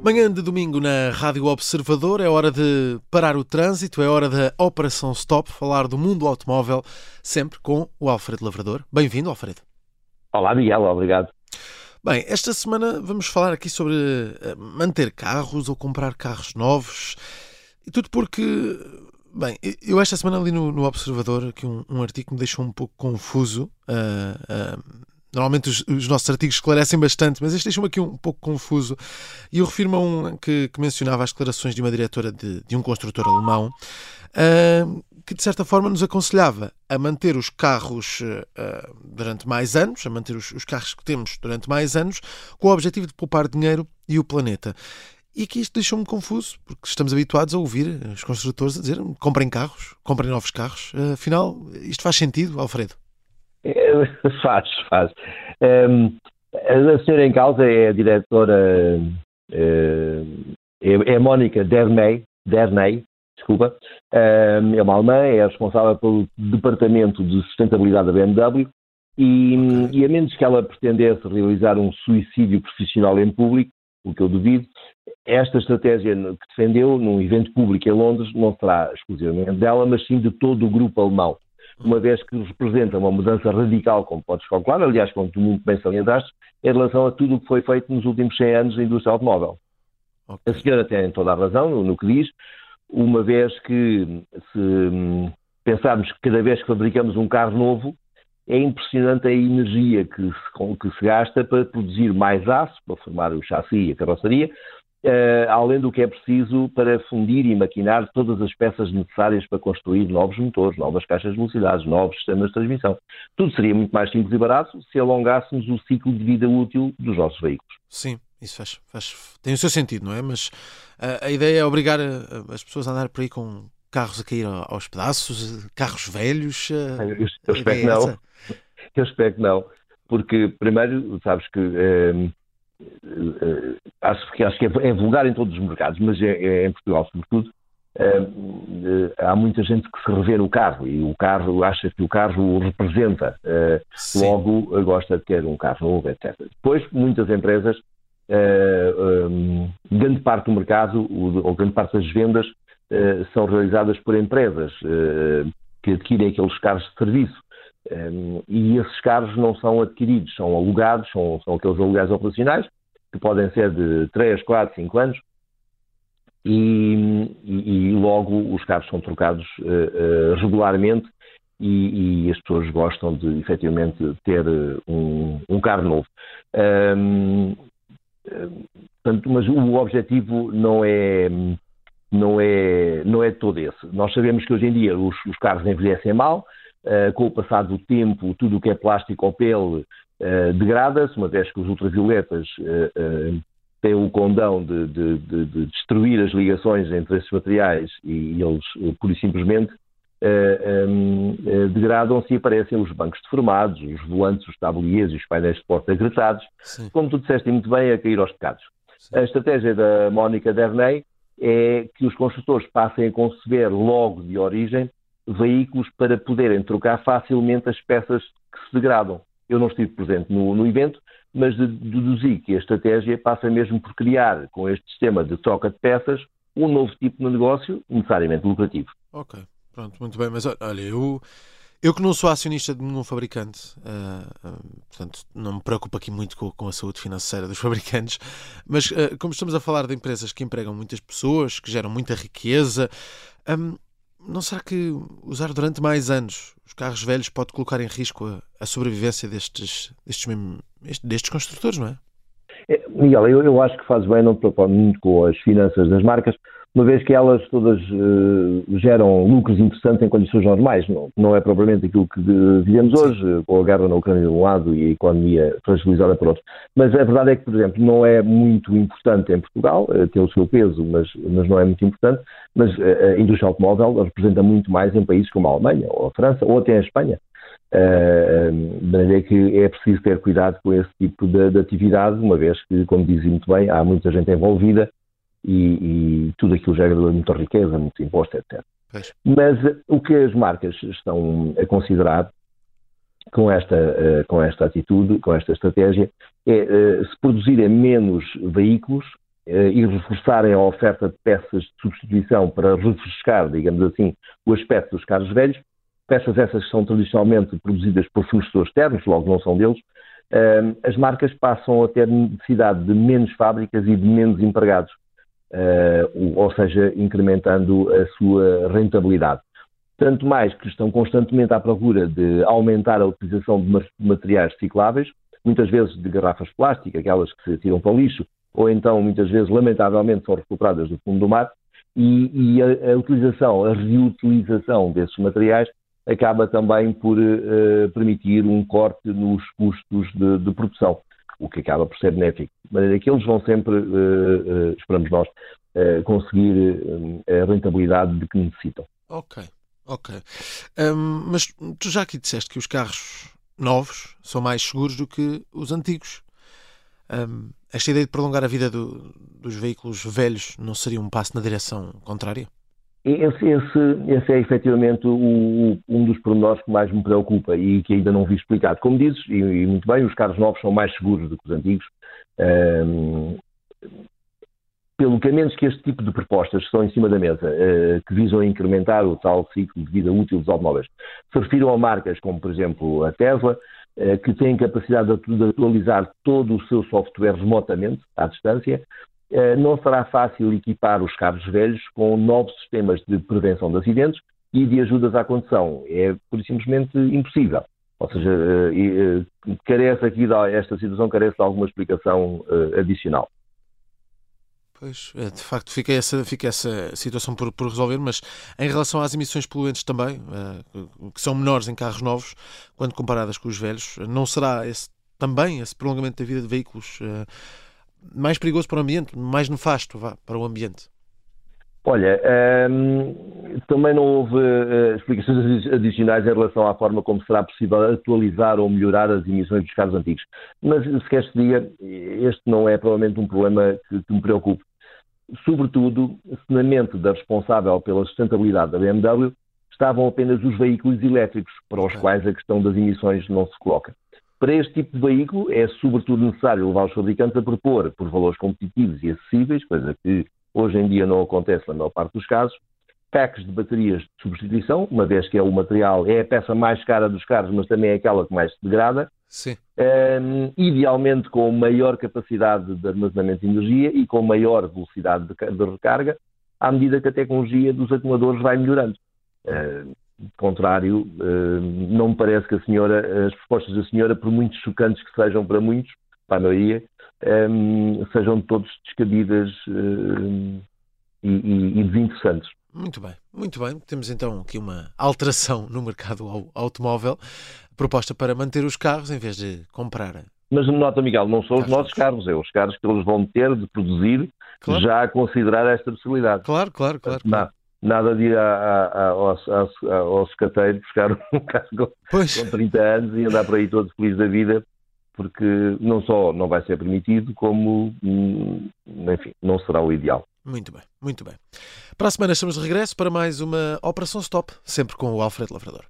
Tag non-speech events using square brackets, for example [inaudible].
Manhã de domingo na Rádio Observador é hora de parar o trânsito, é hora da Operação Stop, falar do mundo automóvel, sempre com o Alfredo Lavrador. Bem-vindo, Alfredo. Olá, Miguel, obrigado. Bem, esta semana vamos falar aqui sobre eh, manter carros ou comprar carros novos. E tudo porque, bem, eu esta semana li no, no Observador aqui um, um, artigo que me deixou um pouco confuso. Uh, uh, Normalmente os, os, nossos artigos esclarecem bastante, mas este deixa-me aqui um pouco confuso. E eu refiro-me a um que, que, mencionava as declarações de uma diretora de, de um construtor alemão, uh, que de certa forma nos aconselhava a manter os carros durante mais anos, a manter os, os, carros que temos durante mais anos, com o objetivo de poupar dinheiro e o planeta. E aqui isto deixou-me confuso, porque estamos habituados a ouvir os construtores a dizer comprem carros, comprem novos carros. Uh, afinal, isto faz sentido, Alfredo? [laughs] faz, faz. Um, a senhora em causa é a diretora, uh, é, é a Mónica Dernay, Dernay desculpa, um, é uma alemã, é responsável pelo Departamento de Sustentabilidade da BMW e, e a menos que ela pretendesse realizar um suicídio profissional em público, o que eu duvido, esta estratégia que defendeu num evento público em Londres não será exclusivamente dela, mas sim de todo o grupo alemão uma vez que representa uma mudança radical, como podes calcular, aliás, como tu muito bem salientaste, em relação a tudo o que foi feito nos últimos 100 anos na indústria automóvel. Okay. A senhora tem toda a razão no, no, que diz, uma vez que se hum, pensarmos que cada vez que fabricamos um carro novo, é impressionante a energia que se, que se gasta para produzir mais aço, para formar o chassi e a carroceria, uh, além do que é preciso para fundir e maquinar todas as peças necessárias para construir novos motores, novas caixas de velocidades, novos sistemas de transmissão. Tudo seria muito mais simples e barato se alongássemos o ciclo de vida útil dos nossos veículos. Sim, isso faz, faz tem o seu sentido, não é? Mas uh, a ideia é obrigar uh, as pessoas a andar por aí com carros a cair aos pedaços, carros velhos. Eu, eu espero que é não. Eu espero que não. Porque, primeiro, sabes que uh, acho, que, acho que é, é, vulgar em todos os mercados, mas é, é em Portugal, sobretudo, uh, há muita gente que se revê no carro e o carro acha que o carro o representa, logo gosta de ter um carro novo, etc. Depois, muitas empresas, um, grande parte do mercado, ou grande parte das vendas, são realizadas por empresas que adquirem aqueles carros de serviço. Um, e esses carros não são adquiridos, são alugados, são, são aqueles aluguéis operacionais, que podem ser de 3, 4, 5 anos, e, e, e logo os carros são trocados uh, uh, regularmente e, e, as pessoas gostam de efetivamente ter um, um carro novo. Um, portanto, mas o objetivo não é, não é, não é todo esse. Nós sabemos que hoje em dia os, os carros envelhecem mal, com o passar do tempo, tudo o que é plástico ou pele uh, degrada-se, uma vez que os ultravioletas uh, têm o condão de, de, de, de, destruir as ligações entre esses materiais e, eles, pura e simplesmente, um, degradam-se e aparecem os bancos deformados, os volantes, os tabliers e os painéis de porta agretados, Sim. como tu disseste muito bem, a cair aos pecados. Sim. A estratégia da Mónica Dernay é que os construtores passem a conceber logo de origem veículos para poderem trocar facilmente as peças que se degradam. Eu não estive presente no, no evento, mas deduzi que a estratégia passa mesmo por criar, com este sistema de troca de peças, um novo tipo de negócio necessariamente lucrativo. Ok, pronto, muito bem. Mas olha, eu, eu que não sou acionista de nenhum fabricante, uh, uh, portanto, não me preocupo aqui muito com, com, a saúde financeira dos [laughs] fabricantes, mas uh, como estamos a falar de empresas que empregam muitas pessoas, que geram muita riqueza, um, não será que usar durante mais anos os carros velhos pode colocar em risco a, a sobrevivência destes, destes, mesmo, destes construtores, não é? é Miguel, eu, eu, acho que faz bem não preocupar muito com as finanças das marcas, uma vez que elas todas uh, geram lucros interessantes em condições normais. Não, não é propriamente aquilo que vivemos hoje, com a guerra na Ucrânia de um lado e a economia fragilizada por outro. Mas a verdade é que, por exemplo, não é muito importante em Portugal, uh, tem o seu peso, mas, mas não é muito importante. Mas uh, a indústria automóvel representa muito mais em países como a Alemanha, ou a França, ou até a Espanha. Uh, de maneira que é preciso ter cuidado com esse tipo de, de, atividade, uma vez que, como dizem muito bem, há muita gente envolvida e, e tudo aquilo gera muita riqueza, muito imposto, etc. Pois. Mas o que as marcas estão a considerar com esta, uh, com esta atitude, com esta estratégia, é uh, se produzirem menos veículos e reforçarem a oferta de peças de substituição para refrescar, digamos assim, o aspecto dos carros velhos, peças essas que são tradicionalmente produzidas por fornecedores externos, logo não são deles, as marcas passam a ter necessidade de menos fábricas e de menos empregados, ou seja, incrementando a sua rentabilidade. Tanto mais que estão constantemente à procura de aumentar a utilização de materiais recicláveis, muitas vezes de garrafas de plástico, aquelas que se tiram para o lixo, ou então, muitas vezes, lamentavelmente, são recuperadas do fundo do mar, e, e a, a, utilização, a reutilização desses materiais acaba também por uh, permitir um corte nos custos de, de, produção, o que acaba por ser benéfico. De maneira que eles vão sempre, uh, uh, esperamos nós, conseguir a rentabilidade de que necessitam. Ok. Ok. Um, mas tu já aqui disseste que os carros novos são mais seguros do que os antigos. Um, esta ideia de prolongar a vida do, dos veículos velhos não seria um passo na direção contrária? Esse, esse, esse é efetivamente o, um dos pormenores que mais me preocupa e que ainda não vi explicado. Como dizes, e, e muito bem, os carros novos são mais seguros do que os antigos. Um, pelo que, a menos que este tipo de propostas que estão em cima da mesa, uh, que visam incrementar o tal ciclo de vida útil dos automóveis, se refiram a marcas como, por exemplo, a Tesla, uh, que têm capacidade de atualizar todo o seu software remotamente, à distância, não será fácil equipar os carros velhos com novos sistemas de prevenção de acidentes e de ajudas à condução. É, por simplesmente, impossível. Ou seja, carece aqui, esta situação carece de alguma explicação adicional. Pois, é, de facto, fica essa, fica essa situação por, por resolver, mas em relação às emissões poluentes também, que são menores em carros novos, quando comparadas com os velhos, não será esse, também esse prolongamento da vida de veículos mais perigoso para o ambiente, mais nefasto vá, para o ambiente? Olha, ehm, também não houve uh, explicações adicionais em relação à forma como será possível atualizar ou melhorar as emissões dos carros antigos. Mas, se queres que diga, este não é provavelmente um problema que, que me preocupe sobretudo, se na mente da responsável pela sustentabilidade da BMW estavam apenas os veículos elétricos, para os quais a questão das emissões não se coloca. Para este tipo de veículo é sobretudo necessário levar os fabricantes a propor, por valores competitivos e acessíveis, coisa que hoje em dia não acontece na maior parte dos casos, packs de baterias de substituição, uma vez que é o material, é a peça mais cara dos carros, mas também é aquela que mais se degrada. Sim. Um, idealmente com maior capacidade de armazenamento de energia e com maior velocidade de, de recarga, à medida que a tecnologia dos acumuladores vai melhorando. Uh, contrário, uh, não me parece que a senhora, as propostas da senhora, por muito chocantes que sejam para muitos, para a maioria, um, sejam todos descabidas uh, e, e, e desinteressantes. Muito bem, muito bem. Temos então aqui uma alteração no mercado automóvel proposta para manter os carros em vez de comprar. Mas nota, Miguel, não são os nossos carros, é os carros que eles vão ter de produzir claro. já a considerar esta possibilidade. Claro, claro, claro. claro. Nada de ir a, a, a, ao, ao secateiro buscar [laughs] um carro com, com 30 anos e andar por aí todo feliz da vida, porque não só não vai ser permitido, como, hum, enfim, não será o ideal. Muito bem, muito bem. Para a semana estamos de regresso para mais uma Operação Stop, sempre com o Alfredo Lavrador.